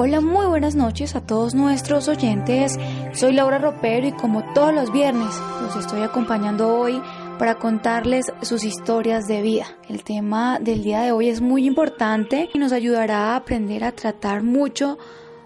Hola, muy buenas noches a todos nuestros oyentes. Soy Laura Ropero y como todos los viernes los estoy acompañando hoy para contarles sus historias de vida. El tema del día de hoy es muy importante y nos ayudará a aprender a tratar mucho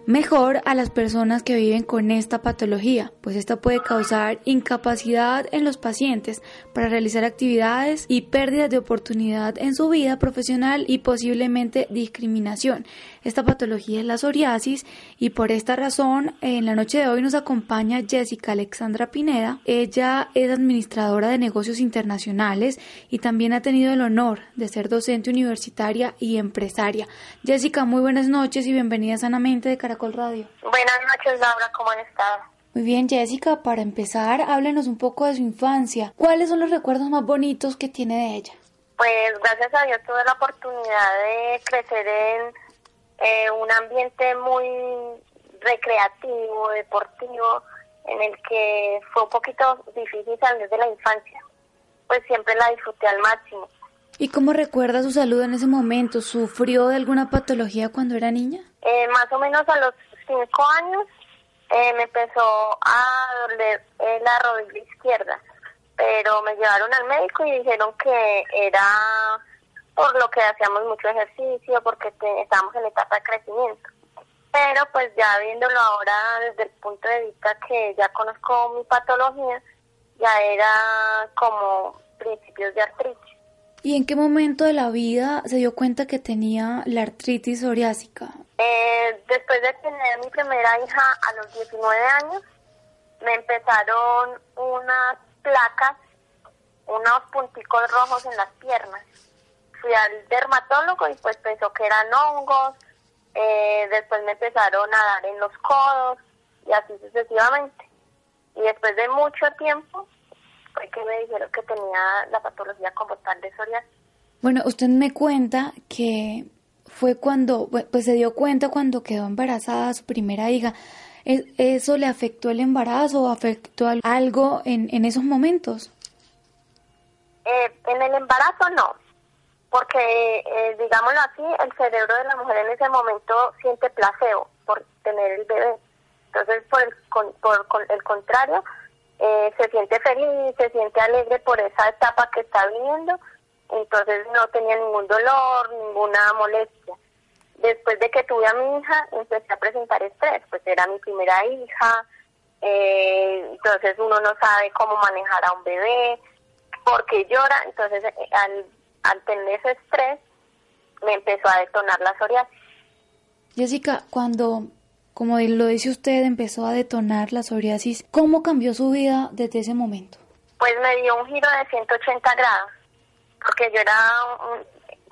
mejor a las personas que viven con esta patología, pues esta puede causar incapacidad en los pacientes para realizar actividades y pérdidas de oportunidad en su vida profesional y posiblemente discriminación. Esta patología es la psoriasis y por esta razón en la noche de hoy nos acompaña Jessica Alexandra Pineda. Ella es administradora de negocios internacionales y también ha tenido el honor de ser docente universitaria y empresaria. Jessica, muy buenas noches y bienvenida sanamente de Caracol Radio. Buenas noches, Laura, ¿cómo han estado? Muy bien, Jessica, para empezar, háblenos un poco de su infancia. ¿Cuáles son los recuerdos más bonitos que tiene de ella? Pues gracias a Dios tuve la oportunidad de crecer en eh, un ambiente muy recreativo, deportivo, en el que fue un poquito difícil salir de la infancia. Pues siempre la disfruté al máximo. ¿Y cómo recuerda su salud en ese momento? ¿Sufrió de alguna patología cuando era niña? Eh, más o menos a los cinco años eh, me empezó a doler la rodilla izquierda, pero me llevaron al médico y dijeron que era por lo que hacíamos mucho ejercicio, porque estábamos en etapa de crecimiento. Pero pues ya viéndolo ahora desde el punto de vista que ya conozco mi patología, ya era como principios de artritis. ¿Y en qué momento de la vida se dio cuenta que tenía la artritis psoriásica? Eh, después de tener mi primera hija a los 19 años, me empezaron unas placas, unos punticos rojos en las piernas fui al dermatólogo y pues pensó que eran hongos, eh, después me empezaron a dar en los codos y así sucesivamente. Y después de mucho tiempo fue que me dijeron que tenía la patología como tal de psoriasis. Bueno, usted me cuenta que fue cuando, pues se dio cuenta cuando quedó embarazada su primera hija. ¿Eso le afectó el embarazo o afectó algo en, en esos momentos? Eh, en el embarazo no, porque, eh, digámoslo así, el cerebro de la mujer en ese momento siente placebo por tener el bebé. Entonces, por el, por, el contrario, eh, se siente feliz, se siente alegre por esa etapa que está viviendo, entonces no tenía ningún dolor, ninguna molestia. Después de que tuve a mi hija, empecé a presentar estrés, pues era mi primera hija, eh, entonces uno no sabe cómo manejar a un bebé, porque llora, entonces al al tener ese estrés, me empezó a detonar la psoriasis. Jessica, cuando, como lo dice usted, empezó a detonar la psoriasis, ¿cómo cambió su vida desde ese momento? Pues me dio un giro de 180 grados, porque yo era,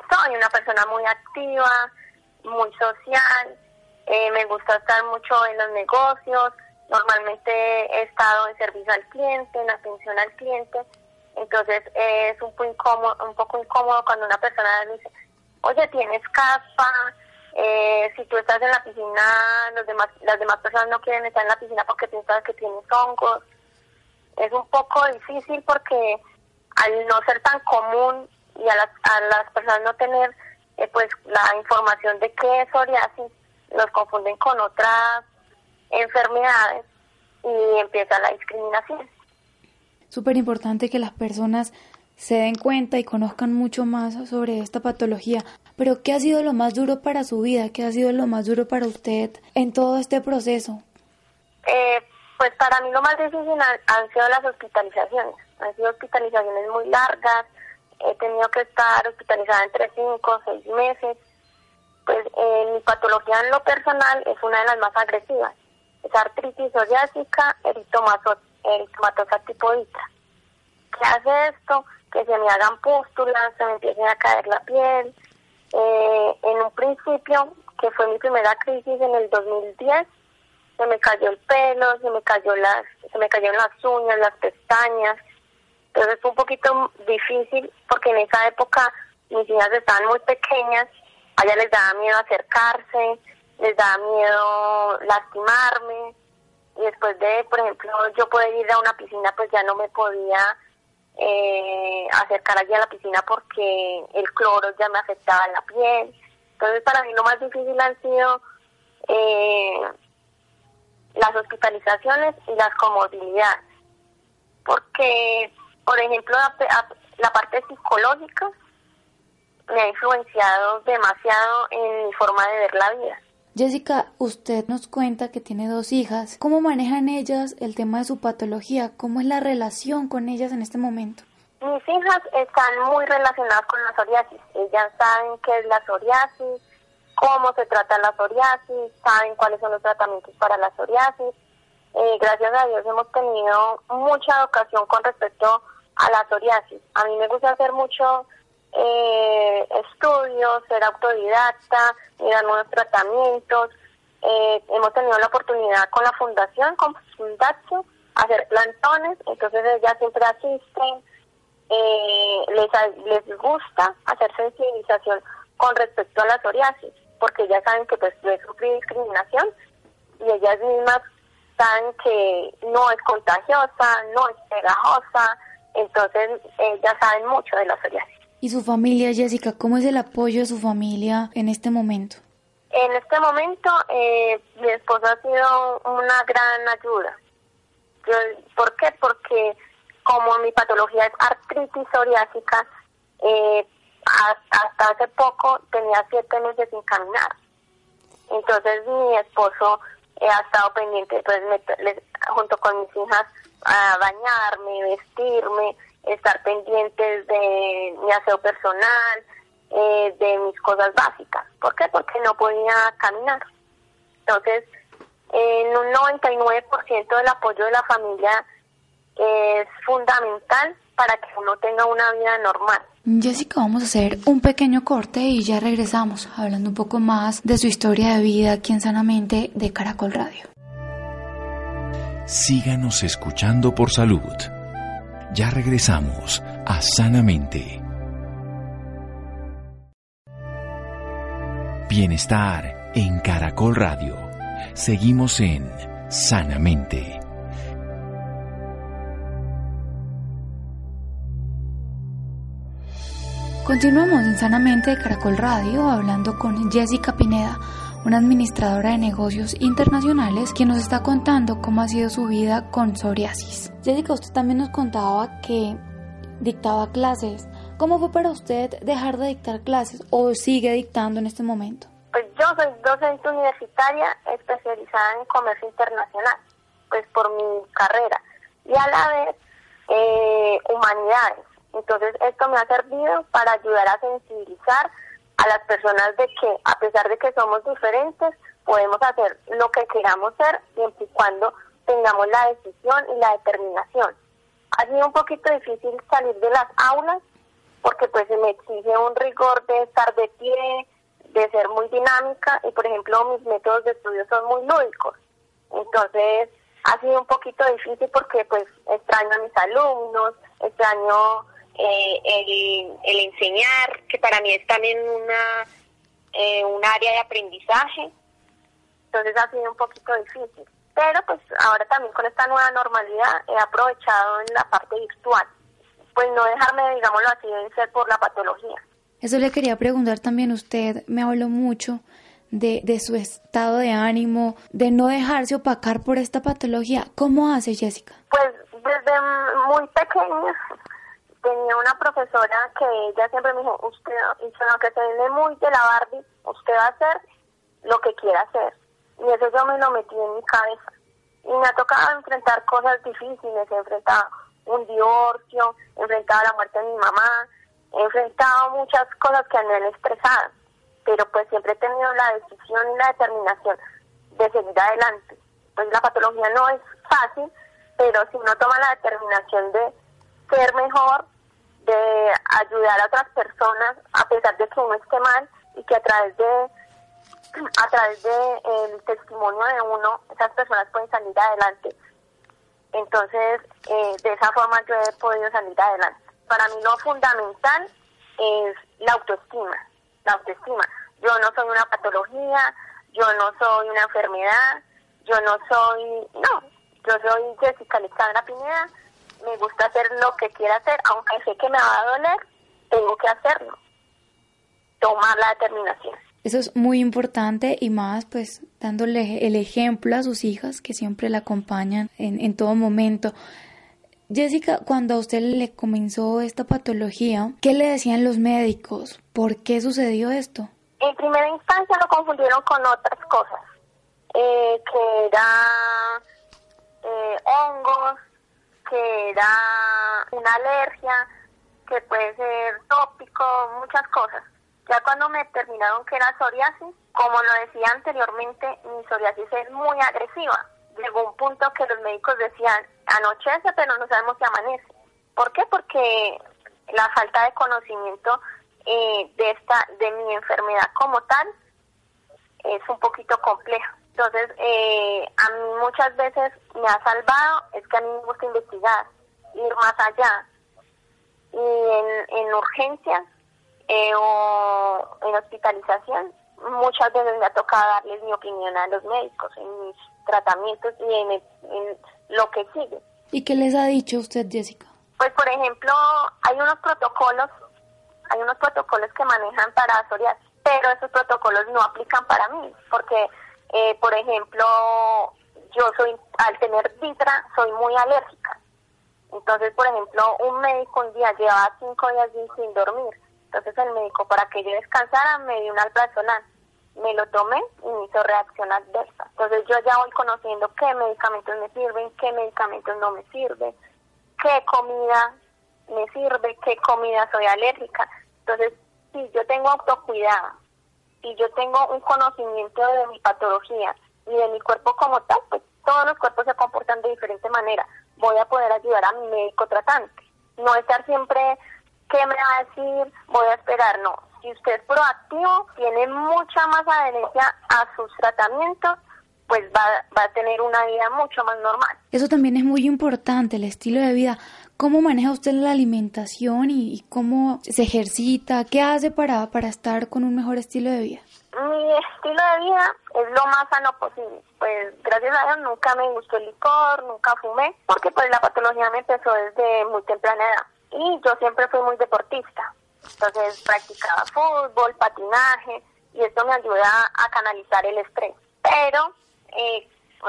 soy una persona muy activa, muy social, eh, me gusta estar mucho en los negocios, normalmente he estado en servicio al cliente, en atención al cliente, entonces es un poco incómodo, un poco incómodo cuando una persona dice, oye, tienes capa, eh, si tú estás en la piscina, los demás, las demás personas no quieren estar en la piscina porque piensan que tienes hongos. Es un poco difícil porque al no ser tan común y a las, a las personas no tener eh, pues la información de qué es psoriasis, los confunden con otras enfermedades y empieza la discriminación súper importante que las personas se den cuenta y conozcan mucho más sobre esta patología. Pero ¿qué ha sido lo más duro para su vida? ¿Qué ha sido lo más duro para usted en todo este proceso? Eh, pues para mí lo más difícil han, sido las hospitalizaciones. Han sido hospitalizaciones muy largas. He tenido que estar hospitalizada entre 5 o 6 meses. Pues eh, mi patología en lo personal es una de las más agresivas. Es artritis psoriásica eritomatosa eritematosa tipo ITRA. ¿Qué hace esto? Que se me hagan pústulas, se me empiecen a caer la piel. Eh, en un principio, que fue mi primera crisis en el 2010, se me cayó el pelo, se me cayó las, se me cayeron las uñas, las pestañas. Entonces fue un poquito difícil porque en esa época mis hijas estaban muy pequeñas, a ellas les daba miedo acercarse, les daba miedo lastimarme. Y después de, por ejemplo, yo poder ir a una piscina, pues ya no me podía eh, acercar allí a la piscina porque el cloro ya me afectaba la piel. Entonces para mí lo más difícil han sido eh, las hospitalizaciones y las comodidades. Porque, por ejemplo, la parte psicológica me ha influenciado demasiado en mi forma de ver la vida. Jessica, usted nos cuenta que tiene dos hijas. ¿Cómo manejan ellas el tema de su patología? ¿Cómo es la relación con ellas en este momento? Mis hijas están muy relacionadas con la psoriasis. Ellas saben qué es la psoriasis, cómo se trata la psoriasis, saben cuáles son los tratamientos para la psoriasis. Eh, gracias a Dios hemos tenido mucha educación con respecto a la psoriasis. A mí me gusta hacer mucho eh, estudios, ser autodidacta, mirar nuevos tratamientos. Eh, hemos tenido la oportunidad con la fundación, con Fundación, hacer plantones, entonces ellas siempre asisten, eh, les, les gusta hacer sensibilización con respecto a la psoriasis, porque ya saben que pues puede sufrir discriminación y ellas mismas saben que no es contagiosa, no es pegajosa, entonces ellas saben mucho de la psoriasis. ¿Y su familia, Jessica? ¿Cómo es el apoyo de su familia en este momento? En este momento, eh, mi esposo ha sido una gran ayuda. ¿Por qué? Porque como mi patología es artritis psoriásica, eh, hasta hace poco tenía siete meses sin caminar. Entonces mi esposo eh, ha estado pendiente, pues, junto con mis hijas, a bañarme, vestirme, estar pendientes de mi aseo personal, eh, de mis cosas básicas. ¿Por qué? Porque no podía caminar. Entonces, en un 99% del apoyo de la familia es fundamental para que uno tenga una vida normal. Jessica, vamos a hacer un pequeño corte y ya regresamos hablando un poco más de su historia de vida aquí en Sanamente de Caracol Radio. Síganos escuchando por salud. Ya regresamos a Sanamente. Bienestar en Caracol Radio. Seguimos en Sanamente. Continuamos en Sanamente de Caracol Radio hablando con Jessica Pineda una administradora de negocios internacionales, quien nos está contando cómo ha sido su vida con psoriasis. Jessica, usted también nos contaba que dictaba clases. ¿Cómo fue para usted dejar de dictar clases o sigue dictando en este momento? Pues yo soy docente universitaria especializada en comercio internacional, pues por mi carrera, y a la vez eh, humanidades. Entonces esto me ha servido para ayudar a sensibilizar a las personas de que a pesar de que somos diferentes, podemos hacer lo que queramos ser siempre y cuando tengamos la decisión y la determinación. Ha sido un poquito difícil salir de las aulas porque pues se me exige un rigor de estar de pie, de ser muy dinámica y por ejemplo mis métodos de estudio son muy lúdicos. Entonces ha sido un poquito difícil porque pues extraño a mis alumnos, extraño eh, el, el, enseñar, que para mí es también una eh, un área de aprendizaje. Entonces ha sido un poquito difícil. Pero pues ahora también con esta nueva normalidad he aprovechado en la parte virtual. Pues no dejarme, digámoslo así, vencer por la patología. Eso le quería preguntar también usted, me habló mucho de, de su estado de ánimo, de no dejarse opacar por esta patología. ¿Cómo hace Jessica? Pues desde muy pequeña tenía una profesora que ella siempre me dijo, usted, aunque se viene muy de la Barbie, usted va a hacer lo que quiera hacer. Y eso yo me lo metí en mi cabeza. Y me ha tocado enfrentar cosas difíciles, he enfrentado un divorcio, he enfrentado la muerte de mi mamá, he enfrentado muchas cosas que me han estresado, pero pues siempre he tenido la decisión y la determinación de seguir adelante. Pues la patología no es fácil, pero si uno toma la determinación de ser mejor, ayudar a otras personas a pesar de que uno esté mal y que a través de a través del testimonio de uno, esas personas pueden salir adelante. Entonces, eh, de esa forma yo he podido salir adelante. Para mí lo fundamental es la autoestima, la autoestima. Yo no soy una patología, yo no soy una enfermedad, yo no soy, no, yo soy Jessica Alexandra Pineda, me gusta hacer lo que quiera hacer, aunque sé que me va a doler, tengo que hacerlo, tomar la determinación. Eso es muy importante y más pues dándole el ejemplo a sus hijas que siempre la acompañan en, en todo momento. Jessica, cuando a usted le comenzó esta patología, ¿qué le decían los médicos? ¿Por qué sucedió esto? En primera instancia lo confundieron con otras cosas, eh, que era eh, hongos, que era una alergia, que puede ser tópico, muchas cosas. Ya cuando me determinaron que era psoriasis, como lo decía anteriormente, mi psoriasis es muy agresiva. Llegó un punto que los médicos decían, anochece, pero no sabemos si amanece. ¿Por qué? Porque la falta de conocimiento eh, de esta de mi enfermedad como tal es un poquito compleja. Entonces, eh, a mí muchas veces me ha salvado, es que a mí me gusta investigar, ir más allá. Y en, en urgencias eh, o en hospitalización, muchas veces me ha tocado darles mi opinión a los médicos en mis tratamientos y en, en lo que sigue. ¿Y qué les ha dicho usted, Jessica? Pues, por ejemplo, hay unos protocolos, hay unos protocolos que manejan para psoriasis, pero esos protocolos no aplican para mí, porque eh, por ejemplo, yo soy, al tener vitra, soy muy alérgica. Entonces, por ejemplo, un médico un día llevaba cinco días sin dormir. Entonces el médico, para que yo descansara, me dio un alprazolam. Me lo tomé y me hizo reacción adversa. Entonces yo ya voy conociendo qué medicamentos me sirven, qué medicamentos no me sirven, qué comida me sirve, qué comida soy alérgica. Entonces, si yo tengo autocuidado, y yo tengo un conocimiento de mi patología y de mi cuerpo como tal, pues todos los cuerpos se comportan de diferente manera. Voy a poder ayudar a mi médico tratante. No estar siempre, ¿qué me va a decir? Voy a esperar. No. Si usted es proactivo, tiene mucha más adherencia a sus tratamientos, pues va, va a tener una vida mucho más normal. Eso también es muy importante, el estilo de vida. ¿Cómo maneja usted la alimentación y, cómo se ejercita? ¿Qué hace para, para estar con un mejor estilo de vida? Mi estilo de vida es lo más sano posible. Pues gracias a Dios nunca me gustó el licor, nunca fumé, porque pues la patología me empezó desde muy temprana edad. Y yo siempre fui muy deportista. Entonces practicaba fútbol, patinaje, y esto me ayuda a canalizar el estrés. Pero eh,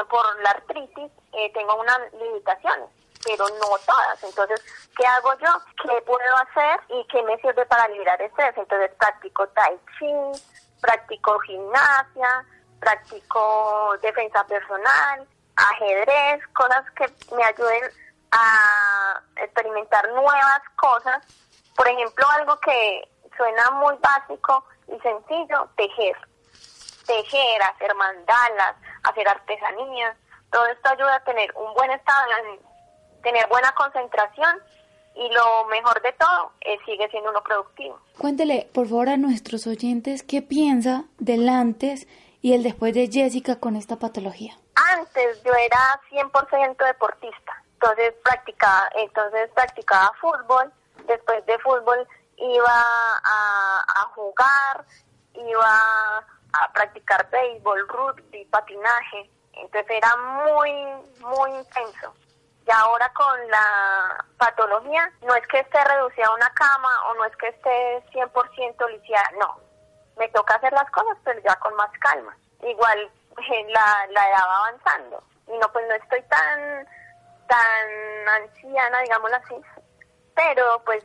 por la artritis eh, tengo unas limitaciones pero no todas. Entonces, ¿qué hago yo? ¿Qué puedo hacer y qué me sirve para liberar estrés? Entonces, practico tai chi, practico gimnasia, practico defensa personal, ajedrez, cosas que me ayuden a experimentar nuevas cosas. Por ejemplo, algo que suena muy básico y sencillo, tejer. Tejer, hacer mandalas, hacer artesanías. Todo esto ayuda a tener un buen estado de tener buena concentración y lo mejor de todo es sigue siendo uno productivo. Cuéntele, por favor, a nuestros oyentes qué piensa del antes y el después de Jessica con esta patología. Antes yo era 100% deportista, entonces practicaba, entonces practicaba fútbol, después de fútbol iba a, a jugar, iba a practicar béisbol, rugby, patinaje, entonces era muy, muy intenso. Y ahora con la patología, no es que esté reducida a una cama o no es que esté 100% lisiada, no. Me toca hacer las cosas, pero ya con más calma. Igual la, la edad va avanzando. Y no, pues no estoy tan, tan anciana, digámoslo así. Pero pues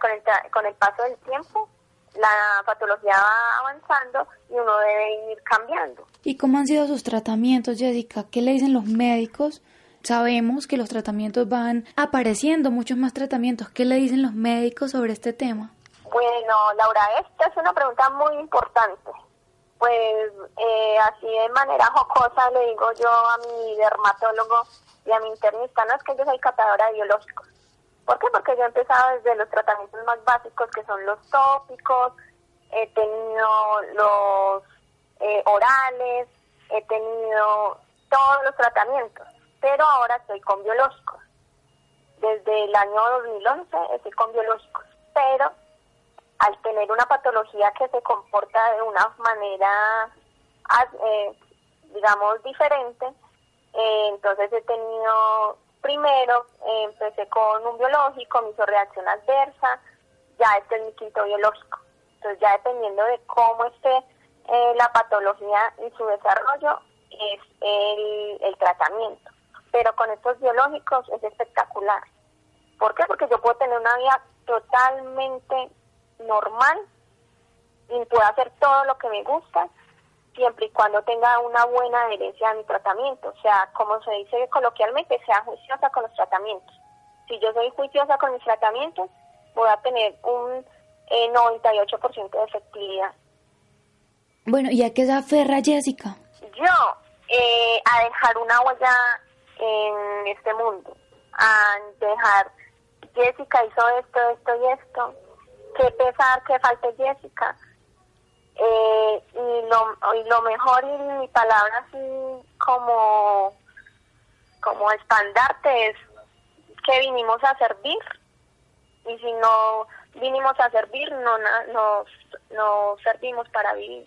con el, con el paso del tiempo, la patología va avanzando y uno debe ir cambiando. ¿Y cómo han sido sus tratamientos, Jessica? ¿Qué le dicen los médicos? Sabemos que los tratamientos van apareciendo, muchos más tratamientos. ¿Qué le dicen los médicos sobre este tema? Bueno, Laura, esta es una pregunta muy importante. Pues eh, así de manera jocosa le digo yo a mi dermatólogo y a mi internista, no es que yo soy catadora de biológicos. ¿Por qué? Porque yo he empezado desde los tratamientos más básicos que son los tópicos, he tenido los eh, orales, he tenido todos los tratamientos, pero ahora estoy con biológicos. Desde el año 2011 estoy con biológicos, pero al tener una patología que se comporta de una manera, eh, digamos, diferente, eh, entonces he tenido, primero empecé con un biológico, me hizo reacción adversa, ya este es mi quinto biológico. Entonces ya dependiendo de cómo esté eh, la patología y su desarrollo, es el tratamiento. Pero con estos biológicos es espectacular. ¿Por qué? Porque yo puedo tener una vida totalmente normal y puedo hacer todo lo que me gusta siempre y cuando tenga una buena adherencia a mi tratamiento. O sea, como se dice coloquialmente, sea juiciosa con los tratamientos. Si yo soy juiciosa con mis tratamientos, voy a tener un 98% eh, de efectividad. Bueno, ¿y a qué se aferra Jessica? Yo, eh, a dejar una huella en este mundo, a dejar, Jessica hizo esto, esto y esto, qué pesar que falte Jessica. Eh, y, lo, y lo mejor y mi palabra así como, como estandarte es que vinimos a servir. Y si no vinimos a servir no nos no servimos para vivir.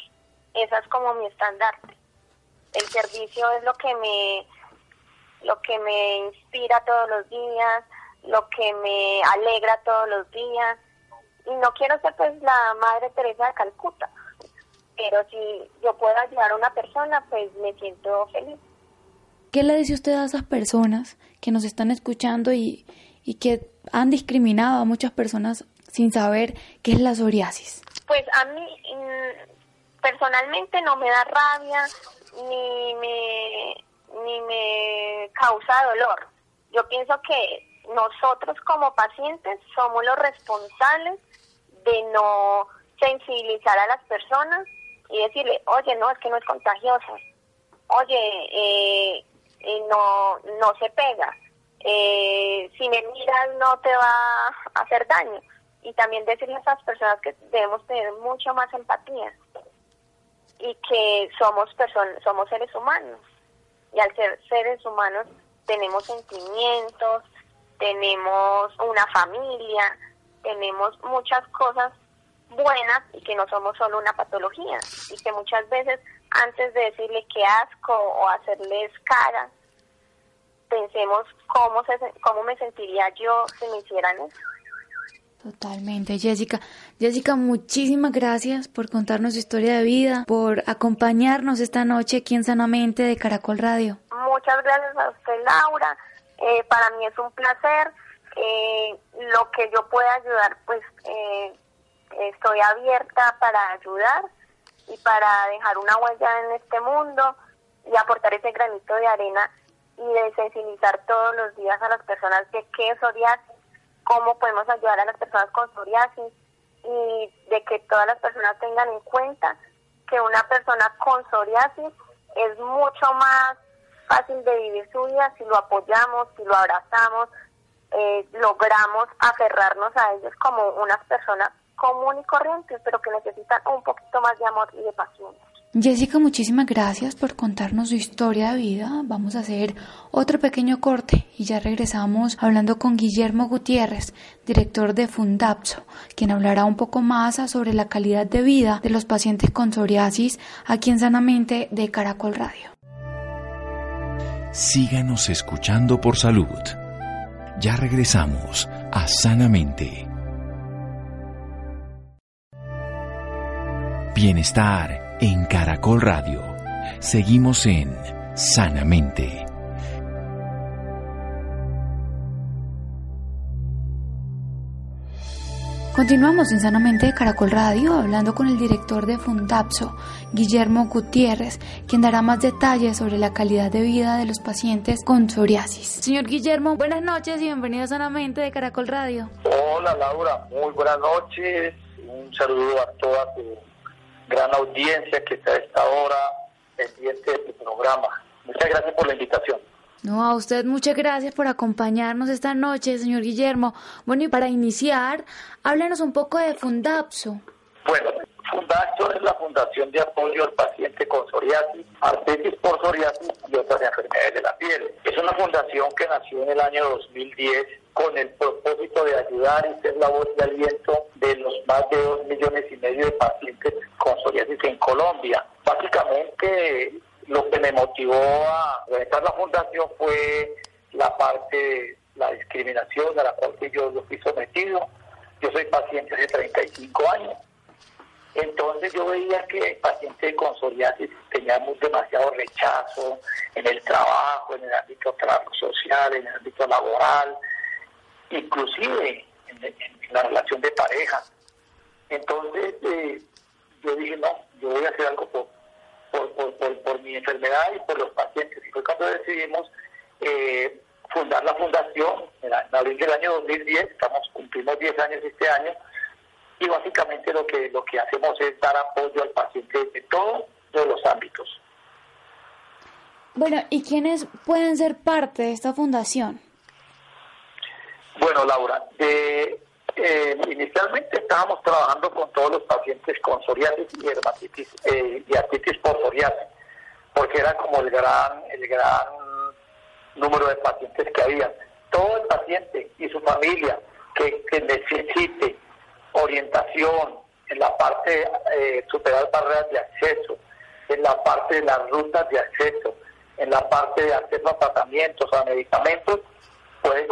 Esa es como mi estandarte. El servicio es lo que me lo que me inspira todos los días lo que me alegra todos los días y no quiero ser pues la madre Teresa de Calcuta pero si yo puedo ayudar a una persona pues me siento feliz ¿Qué le dice usted a esas personas que nos están escuchando y, y que han discriminado a muchas personas sin saber qué es la psoriasis? Pues a mí mm, personalmente no me da rabia ni me, ni me causa dolor. Yo pienso que nosotros como pacientes somos los responsables de no sensibilizar a las personas y decirle, oye, no, es que no es contagiosa, oye, eh, eh no, no se pega, eh, si me miras no te va a hacer daño. Y también decirle a esas personas que debemos tener mucho más empatía y que somos personas, somos seres humanos. Y al ser seres humanos tenemos sentimientos, tenemos una familia, tenemos muchas cosas buenas y que no somos solo una patología y que muchas veces antes de decirle que asco o hacerles cara pensemos cómo, se, cómo me sentiría yo si me hicieran eso. Totalmente, Jessica. Jessica, muchísimas gracias por contarnos su historia de vida, por acompañarnos esta noche aquí en Sanamente de Caracol Radio. Muchas gracias a usted, Laura. Eh, para mí es un placer. Eh, lo que yo pueda ayudar, pues eh, estoy abierta para ayudar y para dejar una huella en este mundo y aportar ese granito de arena y de sensibilizar todos los días a las personas de qué es psoriasis, cómo podemos ayudar a las personas con psoriasis y de que todas las personas tengan en cuenta que una persona con psoriasis es mucho más fácil de vivir su vida si lo apoyamos, si lo abrazamos, eh, logramos aferrarnos a ellos como unas personas comunes y corrientes, pero que necesitan un poquito más de amor y de paciencia. Jessica, muchísimas gracias por contarnos su historia de vida. Vamos a hacer otro pequeño corte y ya regresamos hablando con Guillermo Gutiérrez, director de Fundapso, quien hablará un poco más sobre la calidad de vida de los pacientes con psoriasis aquí en Sanamente de Caracol Radio. Síganos escuchando por salud. Ya regresamos a Sanamente. Bienestar en Caracol Radio. Seguimos en Sanamente. Continuamos en Sanamente de Caracol Radio hablando con el director de Fundapso, Guillermo Gutiérrez, quien dará más detalles sobre la calidad de vida de los pacientes con psoriasis. Señor Guillermo, buenas noches y bienvenido a Sanamente de Caracol Radio. Hola Laura, muy buenas noches. Un saludo a toda tu gran audiencia que está a esta hora pendiente de tu programa. Muchas gracias por la invitación. No, a usted muchas gracias por acompañarnos esta noche, señor Guillermo. Bueno, y para iniciar, háblenos un poco de Fundapso. Bueno, Fundapso es la Fundación de Apoyo al Paciente con artritis por psoriasis y otras enfermedades de la piel. Es una fundación que nació en el año 2010 con el propósito de ayudar y ser la voz de aliento de los más de dos millones y medio de pacientes con psoriasis en Colombia. Básicamente lo que me motivó a realizar la fundación fue la parte, la discriminación a la cual yo fui sometido. Yo soy paciente hace 35 años entonces yo veía que el paciente con psoriasis tenía demasiado rechazo en el trabajo, en el ámbito social, en el ámbito laboral, inclusive en, la relación de pareja. Entonces eh, yo dije, no, yo voy a hacer algo por, por, mi enfermedad y por los pacientes. Y fue cuando decidimos eh, fundar la fundación en, abril del año 2010, estamos cumplimos 10 años este año, y básicamente lo que lo que hacemos es dar apoyo al paciente de todos los ámbitos. Bueno, ¿y quiénes pueden ser parte de esta fundación? Bueno, Laura, eh, inicialmente estábamos trabajando con todos los pacientes con psoriasis y dermatitis eh, y artritis por psoriasis, porque era como el gran el gran número de pacientes que había. Todo el paciente y su familia que, necesite orientación, en la parte de eh, superar barreras de acceso, en la parte de las rutas de acceso, en la parte de acceso a tratamientos, a medicamentos, puede,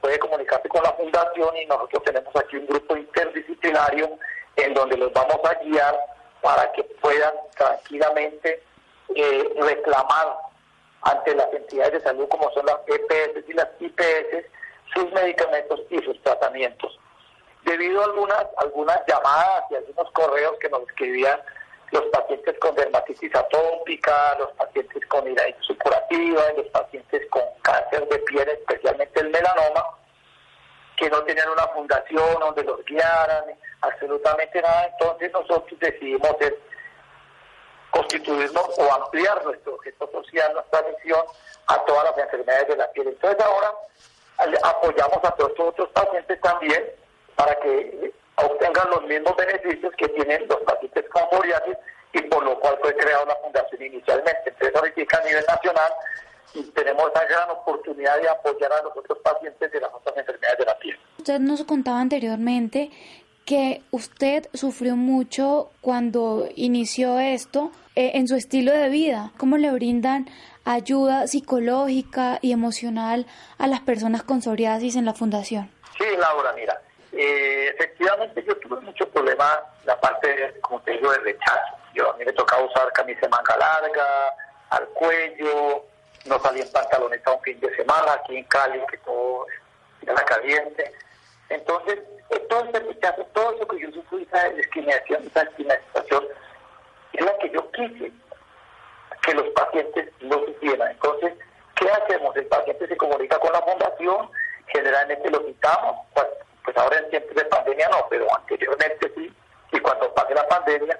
puede comunicarse con la fundación y nosotros tenemos aquí un grupo interdisciplinario en donde los vamos a guiar para que puedan tranquilamente eh, reclamar ante las entidades de salud como son las EPS y las IPS sus medicamentos y sus tratamientos. Debido a algunas, algunas llamadas y algunos correos que nos escribían los pacientes con dermatitis atópica, los pacientes con ira supurativa, los pacientes con cáncer de piel, especialmente el melanoma, que no tenían una fundación donde los guiaran, absolutamente nada. Entonces nosotros decidimos constituirnos o ampliar nuestro objeto social, nuestra misión a todas las enfermedades de la piel. Entonces ahora apoyamos a todos los otros pacientes también para que obtengan los mismos beneficios que tienen los pacientes con psoriasis y por lo cual fue creada una fundación inicialmente. Entonces ahorita a nivel nacional y tenemos la gran oportunidad de apoyar a los otros pacientes de las otras enfermedades de la piel. Usted nos contaba anteriormente que usted sufrió mucho cuando inició esto eh, en su estilo de vida. ¿Cómo le brindan ayuda psicológica y emocional a las personas con psoriasis en la fundación? Sí, Laura, mira, eh, efectivamente yo tuve mucho problema la parte, como te digo, de rechazo. Yo a mí me tocaba usar camisa de manga larga, al cuello, no salía en pantalones a un fin de semana aquí en Cali, que todo era caliente. Entonces, todo ese rechazo, todo eso que yo sufrí, esa discriminación, esa discriminación, es la que yo quise que los pacientes no sufrieran. Entonces, ¿qué hacemos? El paciente se comunica con la fundación, generalmente lo quitamos, pues, ahora en tiempos de pandemia no, pero anteriormente sí, y cuando pase la pandemia,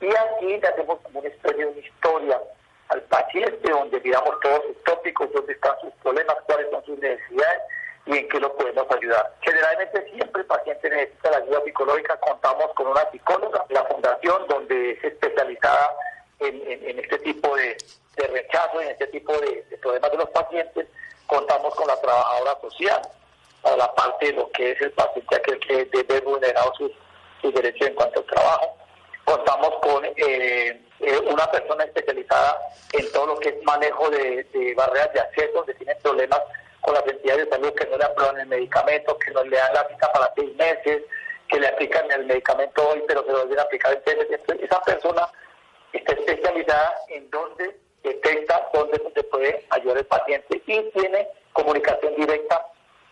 y aquí le hacemos como una de una historia al paciente, donde miramos todos sus tópicos, dónde están sus problemas, cuáles son sus necesidades y en qué lo podemos ayudar. Generalmente siempre el paciente necesita la ayuda psicológica, contamos con una psicóloga, la fundación, donde es especializada en, este tipo de, rechazo, en este tipo de, de problemas de los pacientes, contamos con la trabajadora social, a la parte de lo que es el paciente aquel que debe vulnerar sus, sus derechos en cuanto al trabajo. Contamos con eh, eh, una persona especializada en todo lo que es manejo de, barreras de acceso, donde tienen problemas con las entidades de salud que no le aprueban el medicamento, que no le dan la cita para seis meses, que le aplican el medicamento hoy, pero se lo deben aplicar en seis meses. esa persona está especializada en dónde detecta, dónde se puede ayudar el paciente y tiene comunicación directa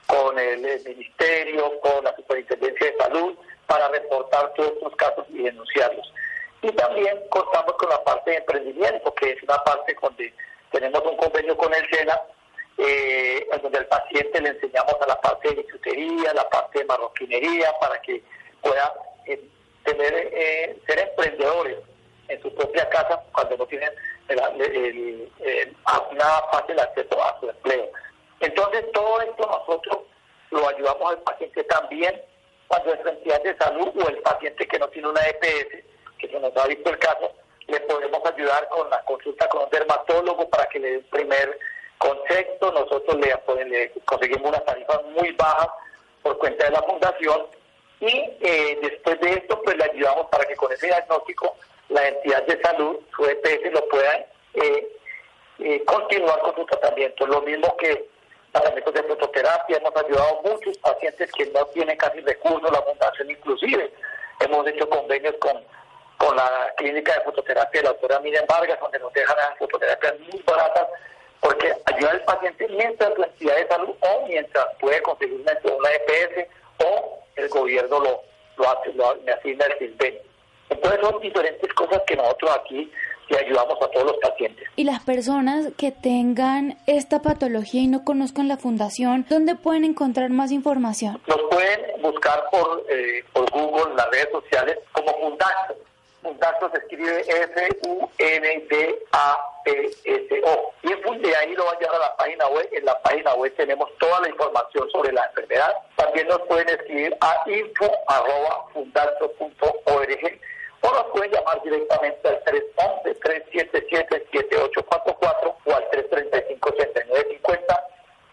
con el, Ministerio, con la Superintendencia de Salud, para reportar todos estos casos y denunciarlos. Y también contamos con la parte de emprendimiento, que es una parte donde tenemos un convenio con el SENA, eh, en donde al paciente le enseñamos a la parte de bisutería, la parte de marroquinería, para que pueda eh, tener eh, ser emprendedores en su propia casa cuando no tienen una fácil acceso a su empleo. Entonces, todo esto nosotros lo ayudamos al paciente también cuando es entidad de salud o el paciente que no tiene una EPS, que se nos ha visto el caso, le podemos ayudar con la consulta con un dermatólogo para que le dé el primer concepto. Nosotros le, le conseguimos una tarifa muy baja por cuenta de la fundación y eh, después de esto pues le ayudamos para que con ese diagnóstico la entidad de salud, su EPS, lo pueda eh, eh, continuar con su tratamiento. Lo mismo que tratamientos de fototerapia, hemos ayudado a muchos pacientes que no tienen casi recursos, la fundación inclusive. Hemos hecho convenios con, con la clínica de fototerapia de la doctora Miriam Vargas, donde nos dejan las fototerapias muy baratas, porque ayuda al paciente mientras la entidad de salud o mientras puede conseguir una, una EPS o el gobierno lo, lo, hace, lo asigna el CISBEN. Entonces son diferentes cosas que nosotros aquí le ayudamos a todos los pacientes. Y las personas que tengan esta patología y no conozcan la fundación, ¿dónde pueden encontrar más información? Nos pueden buscar por, eh, por Google, en las redes sociales, como Fundaxo. Fundaxo se escribe F-U-N-D-A-P-S-O. Y de ahí lo va a llevar a la página web. En la página web tenemos toda la información sobre la enfermedad. También nos pueden escribir a info.fundaxo.org o nos pueden llamar directamente al 311-377-7844 o al 335-8950,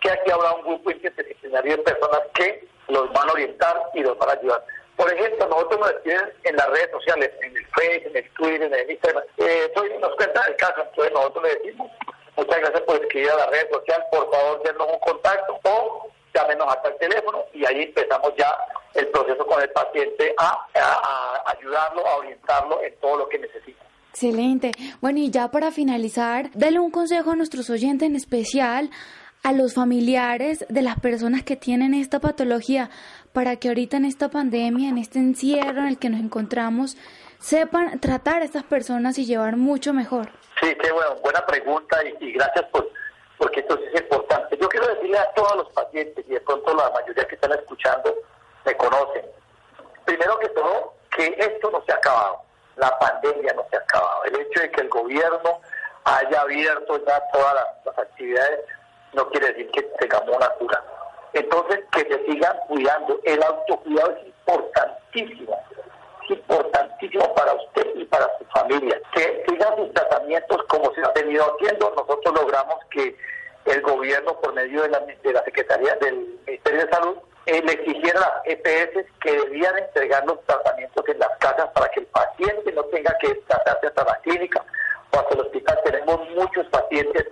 que aquí habrá un grupo interdisciplinario de personas que los van a orientar y los van a ayudar. Por ejemplo, nosotros nos escriben en las redes sociales, en el Facebook, en el Twitter, en el Instagram. Eh, nos cuenta el caso, entonces nosotros le decimos, muchas gracias por escribir a la red social, por favor, denos un contacto o llámenos hasta el teléfono y ahí empezamos ya el proceso con el paciente a, ayudarlo, a orientarlo en todo lo que necesita. Excelente. Bueno, y ya para finalizar, dale un consejo a nuestros oyentes, en especial a los familiares de las personas que tienen esta patología, para que ahorita en esta pandemia, en este encierro en el que nos encontramos, sepan tratar a estas personas y llevar mucho mejor. Sí, qué bueno, buena pregunta y, gracias por porque esto es importante. Yo quiero decirle a todos los pacientes y de pronto la mayoría que están escuchando me conocen. Primero que todo, que esto no se ha acabado, la pandemia no se ha acabado. El hecho de que el gobierno haya abierto ya todas las, actividades no quiere decir que tengamos una cura. Entonces, que se sigan cuidando. El autocuidado es importantísimo, importantísimo para usted y para su familia. Que sigan sus tratamientos como se ha venido haciendo. Nosotros logramos que el gobierno, por medio de la, de la Secretaría del Ministerio de Salud, eh, le exigiera a las EPS que debían entregar los tratamientos en las casas para que el paciente no tenga que tratarse hasta la clínica o hasta el hospital. Tenemos muchos pacientes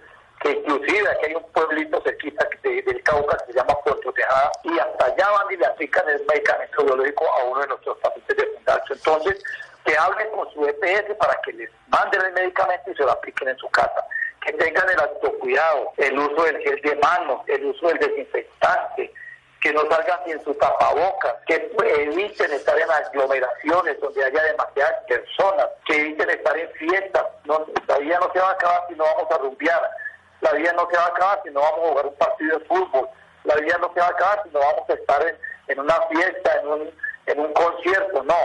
inclusive aquí hay un pueblito cerquita del Cauca que se llama Puerto Tejada y hasta allá van y le aplican el medicamento biológico a uno de nuestros pacientes de fundación. Entonces, que hablen con su EPS para que les manden el medicamento y se lo apliquen en su casa. Que tengan el autocuidado, el uso del gel de manos, el uso del desinfectante, que no salgan sin su tapabocas, que eviten estar en aglomeraciones donde haya demasiadas personas, que eviten estar en fiestas. No, vida no se va a acabar si no vamos a rumbear, la vida no se va a acabar si no vamos a jugar un partido de fútbol, la vida no se va a acabar si no vamos a estar en, una fiesta, en un, en un concierto, no.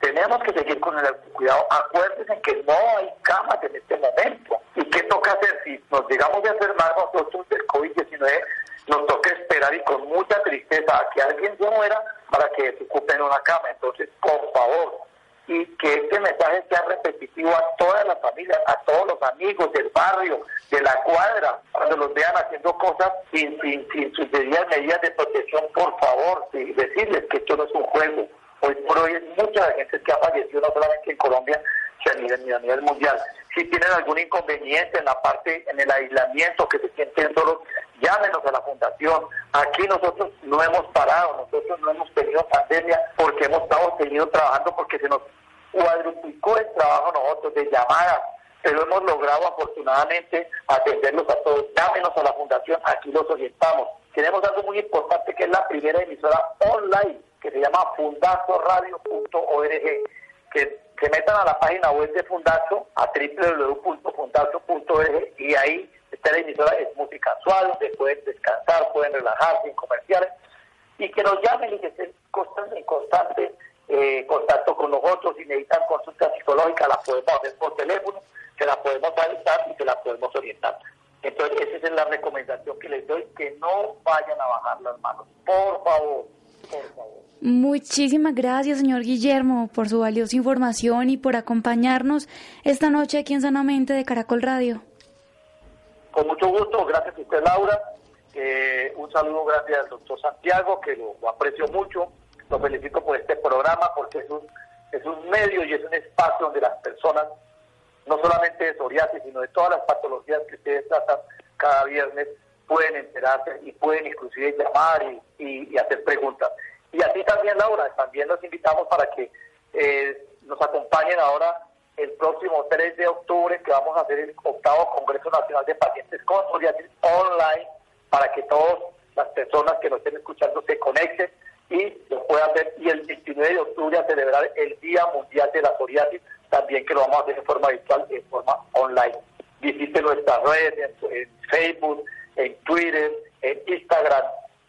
Tenemos que seguir con el cuidado. Acuérdense que no hay camas en este momento. ¿Y qué toca hacer? Si nos llegamos a enfermar nosotros del COVID-19, nos toca esperar y con mucha tristeza a que alguien se muera para que se ocupe en una cama. Entonces, por favor, y que este mensaje sea repetitivo a todas las familias, a todos los amigos del barrio, de la cuadra, cuando los vean haciendo cosas sin, sin, sin sus medidas de protección, por favor, y decirles que esto no es un juego. Hoy por hoy hay mucha gente que ha fallecido, no solamente en Colombia, a nivel, mundial. Si tienen algún inconveniente en la parte, en el aislamiento, que se sienten solos, llámenos a la fundación. Aquí nosotros no hemos parado, nosotros no hemos tenido pandemia porque hemos estado tenido trabajando, porque se nos cuadruplicó el trabajo nosotros de llamadas, pero hemos logrado afortunadamente atenderlos a todos. Llámenos a la fundación, aquí los orientamos. Tenemos algo muy importante que es la primera emisora online, que se llama fundazoradio.org, que se metan a la página web de Fundazo, a www.fundazo.org, y ahí esta emisora es música suave, donde pueden descansar, pueden relajarse en comerciales y que nos llamen y que estén constante, en constante eh, contacto con nosotros. Si necesitan consulta psicológica, la podemos hacer por teléfono, se la podemos avisar y se la podemos orientar. Entonces, esa es la recomendación que les doy, que no vayan a bajar las manos. Por favor. Muchísimas gracias, señor Guillermo, por su valiosa información y por acompañarnos esta noche aquí en Sanamente de Caracol Radio. Con mucho gusto, gracias a usted, Laura. Eh, un saludo gracias al doctor Santiago, que lo, aprecio mucho. Lo felicito por este programa porque es un, es un medio y es un espacio donde las personas, no solamente de psoriasis, sino de todas las patologías que ustedes tratan cada viernes, pueden enterarse y pueden inclusive llamar y, y hacer preguntas. Y así también, Laura, también los invitamos para que eh, nos acompañen ahora el próximo 3 de octubre, que vamos a hacer el octavo Congreso Nacional de Pacientes con Psoriasis online, para que todas las personas que nos estén escuchando se conecten y lo puedan ver. Y el 19 de octubre a celebrar el Día Mundial de la Psoriasis, también que lo vamos a hacer de forma virtual, de forma online. Visite nuestras redes en Facebook, en Twitter, en Instagram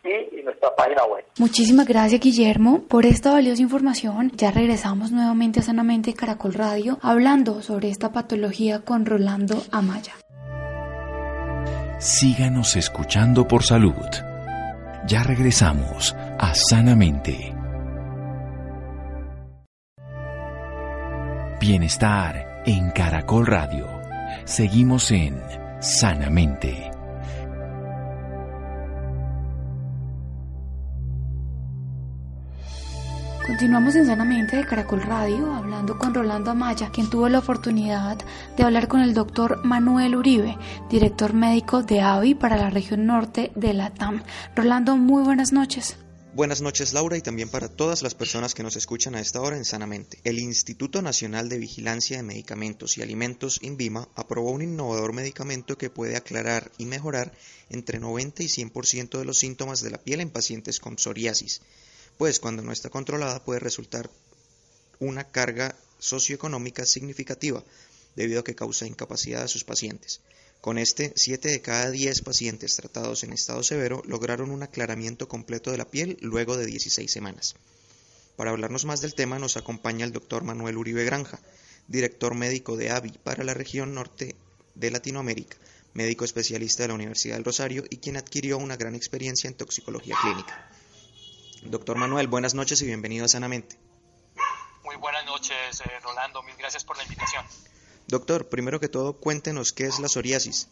y, nuestra página web. Muchísimas gracias Guillermo por esta valiosa información. Ya regresamos nuevamente a Sanamente Caracol Radio hablando sobre esta patología con Rolando Amaya. Síganos escuchando por salud. Ya regresamos a Sanamente. Bienestar en Caracol Radio. Seguimos en Sanamente. Continuamos en Sanamente de Caracol Radio hablando con Rolando Amaya, quien tuvo la oportunidad de hablar con el doctor Manuel Uribe, director médico de AVI para la región norte de la TAM. Rolando, muy buenas noches. Buenas noches Laura y también para todas las personas que nos escuchan a esta hora en Sanamente. El Instituto Nacional de Vigilancia de Medicamentos y Alimentos, INVIMA, aprobó un innovador medicamento que puede aclarar y mejorar entre 90 y 100% de los síntomas de la piel en pacientes con psoriasis pues cuando no está controlada puede resultar una carga socioeconómica significativa debido a que causa incapacidad a sus pacientes. Con este, 7 de cada 10 pacientes tratados en estado severo lograron un aclaramiento completo de la piel luego de 16 semanas. Para hablarnos más del tema nos acompaña el doctor Manuel Uribe Granja, director médico de AVI para la región norte de Latinoamérica, médico especialista de la Universidad del Rosario y quien adquirió una gran experiencia en toxicología clínica. Doctor Manuel, buenas noches y bienvenido a Sanamente. Muy buenas noches, eh, Rolando. Mil gracias por la invitación. Doctor, primero que todo, cuéntenos qué es la psoriasis.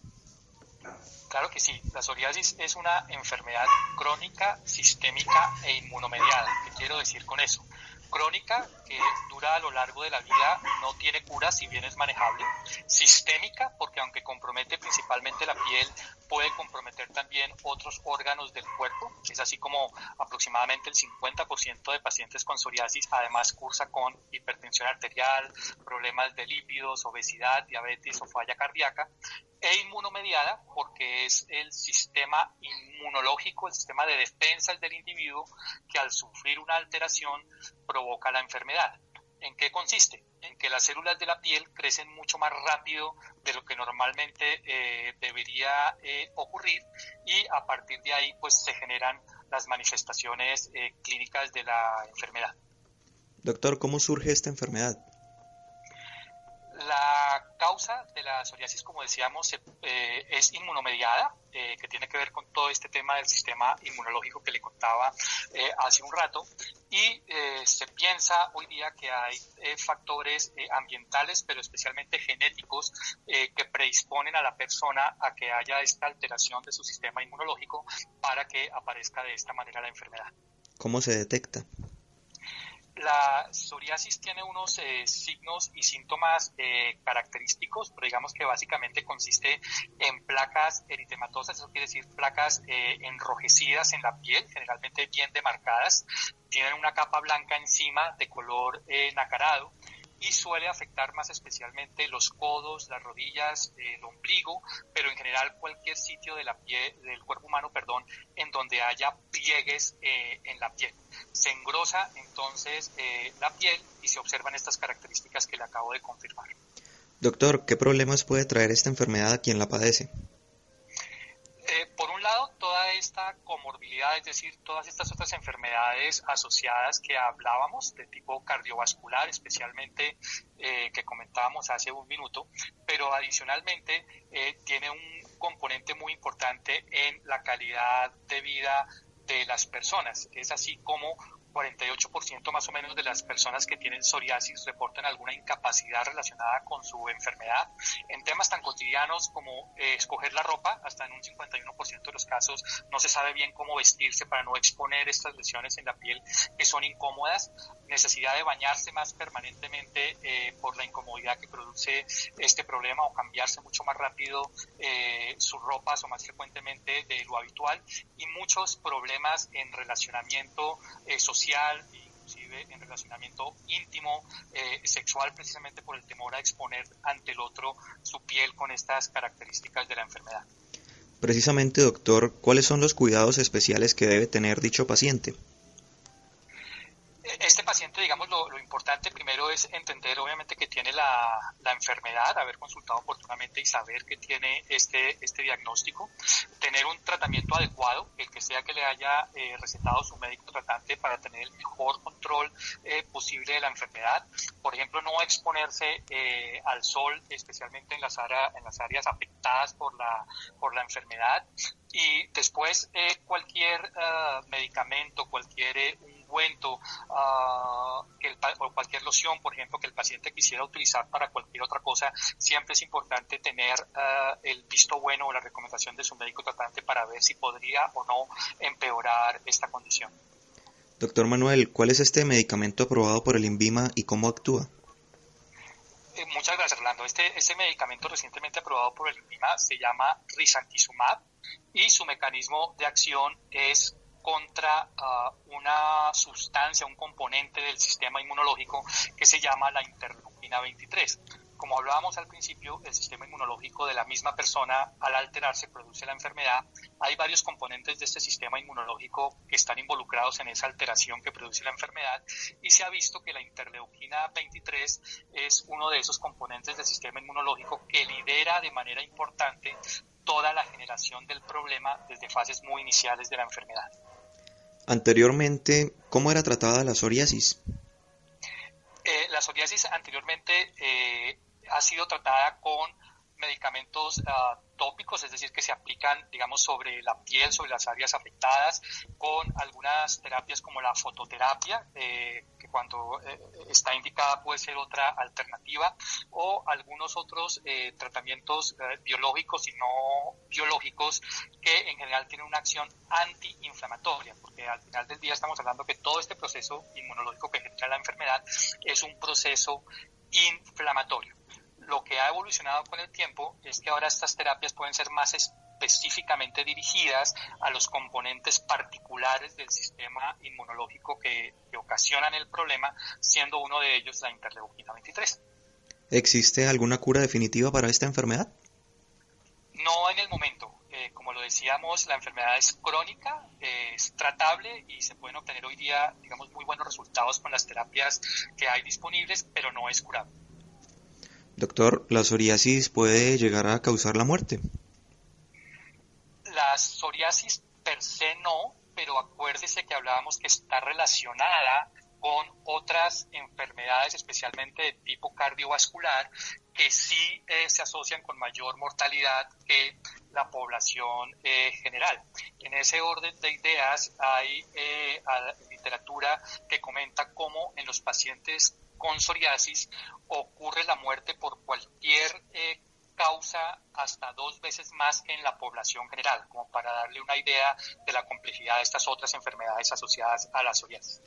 Claro que sí. La psoriasis es una enfermedad crónica, sistémica e inmunomediada. ¿Qué quiero decir con eso? Crónica que dura a lo largo de la vida, no tiene cura si bien es manejable, sistémica porque aunque compromete principalmente la piel, puede comprometer también otros órganos del cuerpo, es así como aproximadamente el 50% de pacientes con psoriasis además cursa con hipertensión arterial, problemas de lípidos, obesidad, diabetes o falla cardíaca, e inmunomediada porque es el sistema inmunológico, el sistema de defensa del individuo que al sufrir una alteración provoca la enfermedad. ¿En qué consiste? En que las células de la piel crecen mucho más rápido de lo que normalmente eh, debería eh, ocurrir y a partir de ahí pues se generan las manifestaciones eh, clínicas de la enfermedad. Doctor, ¿cómo surge esta enfermedad? La causa de la psoriasis, como decíamos, eh, es inmunomediada, eh, que tiene que ver con todo este tema del sistema inmunológico que le contaba eh, hace un rato. Y se piensa hoy día que hay factores ambientales, pero especialmente genéticos, que predisponen a la persona a que haya esta alteración de su sistema inmunológico para que aparezca de esta manera la enfermedad. ¿Cómo se detecta? La psoriasis tiene unos eh, signos y síntomas eh, característicos, pero digamos que básicamente consiste en placas eritematosas, eso quiere decir placas eh, enrojecidas en la piel, generalmente bien demarcadas, tienen una capa blanca encima de color nacarado y suele afectar más especialmente los codos, las rodillas, el ombligo, pero en general cualquier sitio de la piel, del cuerpo humano, perdón, en donde haya pliegues eh, en la piel. Se engrosa entonces eh, la piel y se observan estas características que le acabo de confirmar. Doctor, ¿qué problemas puede traer esta enfermedad a quien la padece? Eh, por un lado, toda esta comorbilidad, es decir, todas estas otras enfermedades asociadas que hablábamos de tipo cardiovascular, especialmente eh, que comentábamos hace un minuto, pero adicionalmente eh, tiene un componente muy importante en la calidad de vida de las personas. Es así como 48% más o menos de las personas que tienen psoriasis reportan alguna incapacidad relacionada con su enfermedad. En temas tan cotidianos como eh, escoger la ropa, hasta en un 51% de los casos no se sabe bien cómo vestirse para no exponer estas lesiones en la piel que son incómodas. Necesidad de bañarse más permanentemente eh, por la incomodidad que produce este problema o cambiarse mucho más rápido eh, sus ropas o más frecuentemente de lo habitual y muchos problemas en relacionamiento social social, inclusive en relacionamiento íntimo, eh, sexual, precisamente por el temor a exponer ante el otro su piel con estas características de la enfermedad. Precisamente, doctor, ¿cuáles son los cuidados especiales que debe tener dicho paciente? Paciente, digamos, lo, importante primero es entender, obviamente, que tiene la, enfermedad, haber consultado oportunamente y saber que tiene este, este diagnóstico, tener un tratamiento adecuado, el que sea que le haya eh, recetado su médico tratante para tener el mejor control eh, posible de la enfermedad. Por ejemplo, no exponerse eh, al sol, especialmente en las, en las áreas afectadas por la, por la enfermedad. Y después, cualquier medicamento, cualquier cuento uh, que el, o cualquier loción, por ejemplo, que el paciente quisiera utilizar para cualquier otra cosa, siempre es importante tener uh, el visto bueno o la recomendación de su médico tratante para ver si podría o no empeorar esta condición. Doctor Manuel, ¿cuál es este medicamento aprobado por el INVIMA y cómo actúa? Eh, muchas gracias, Orlando. Este, este medicamento recientemente aprobado por el INVIMA se llama Risantizumab y su mecanismo de acción es contra ah, una sustancia, un componente del sistema inmunológico que se llama la interleuquina 23. Como hablábamos al principio, el sistema inmunológico de la misma persona al alterarse produce la enfermedad. Hay varios componentes de este sistema inmunológico que están involucrados en esa alteración que produce la enfermedad y se ha visto que la interleuquina 23 es uno de esos componentes del sistema inmunológico que lidera de manera importante toda la generación del problema desde fases muy iniciales de la enfermedad. Anteriormente, ¿cómo era tratada la psoriasis? Eh, la psoriasis anteriormente eh, ha sido tratada con medicamentos ah, tópicos, es decir, que se aplican, digamos, sobre la piel, sobre las áreas afectadas, con algunas terapias como la fototerapia, eh, que cuando eh, está indicada puede ser otra alternativa, o algunos otros eh, tratamientos biológicos y no biológicos que en general tienen una acción antiinflamatoria, porque al final del día estamos hablando que todo este proceso inmunológico que genera la enfermedad es un proceso inflamatorio lo que ha evolucionado con el tiempo es que ahora estas terapias pueden ser más específicamente dirigidas a los componentes particulares del sistema inmunológico que, ocasionan el problema, siendo uno de ellos la interleuquina 23. ¿Existe alguna cura definitiva para esta enfermedad? No en el momento. Eh, como lo decíamos, la enfermedad es crónica, es tratable y se pueden obtener hoy día, digamos, muy buenos resultados con las terapias que hay disponibles, pero no es curable. Doctor, ¿la psoriasis puede llegar a causar la muerte? La psoriasis per se no, pero acuérdese que hablábamos que está relacionada con otras enfermedades, especialmente de tipo cardiovascular, que sí eh, se asocian con mayor mortalidad que la población eh, general. En ese orden de ideas hay eh, literatura que comenta cómo en los pacientes con psoriasis ocurre la muerte por cualquier eh, causa hasta dos veces más que en la población general, como para darle una idea de la complejidad de estas otras enfermedades asociadas a la psoriasis.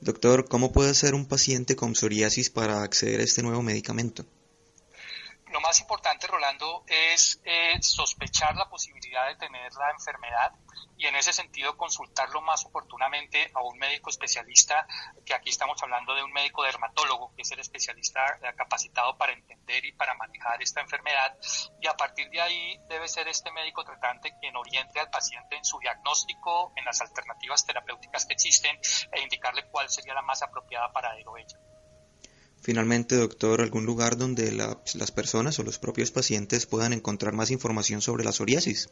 Doctor, ¿cómo puede ser un paciente con psoriasis para acceder a este nuevo medicamento? Lo más importante, Rolando, es eh, sospechar la posibilidad de tener la enfermedad y en ese sentido consultarlo más oportunamente a un médico especialista, que aquí estamos hablando de un médico dermatólogo, que es el especialista eh, capacitado para entender y para manejar esta enfermedad. Y a partir de ahí debe ser este médico tratante quien oriente al paciente en su diagnóstico, en las alternativas terapéuticas que existen e indicarle cuál sería la más apropiada para él o ella. Finalmente, doctor, ¿algún lugar donde las personas o los propios pacientes puedan encontrar más información sobre la psoriasis?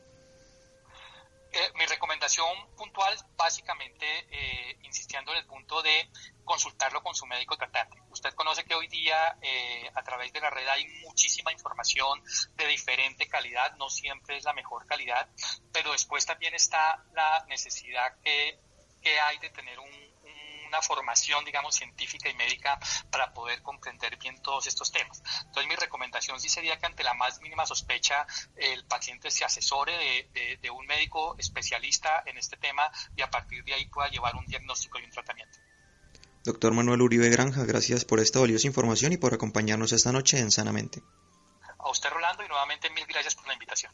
Eh, mi recomendación puntual, básicamente, eh, insistiendo en el punto de consultarlo con su médico tratante. Usted conoce que hoy día eh, a través de la red hay muchísima información de diferente calidad, no siempre es la mejor calidad, pero después también está la necesidad que, que hay de tener un, una formación, digamos, científica y médica para poder comprender bien todos estos temas. Entonces mi recomendación sí sería que ante la más mínima sospecha el paciente se asesore de, de un médico especialista en este tema y a partir de ahí pueda llevar un diagnóstico y un tratamiento. Doctor Manuel Uribe Granja, gracias por esta valiosa información y por acompañarnos esta noche en Sanamente. A usted, Rolando, y nuevamente mil gracias por la invitación.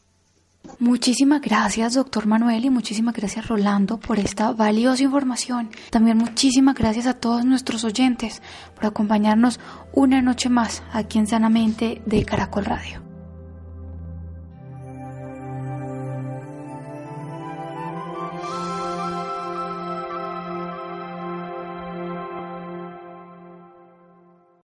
Muchísimas gracias, doctor Manuel, y muchísimas gracias, Rolando, por esta valiosa información. También muchísimas gracias a todos nuestros oyentes por acompañarnos una noche más aquí en Sanamente de Caracol Radio.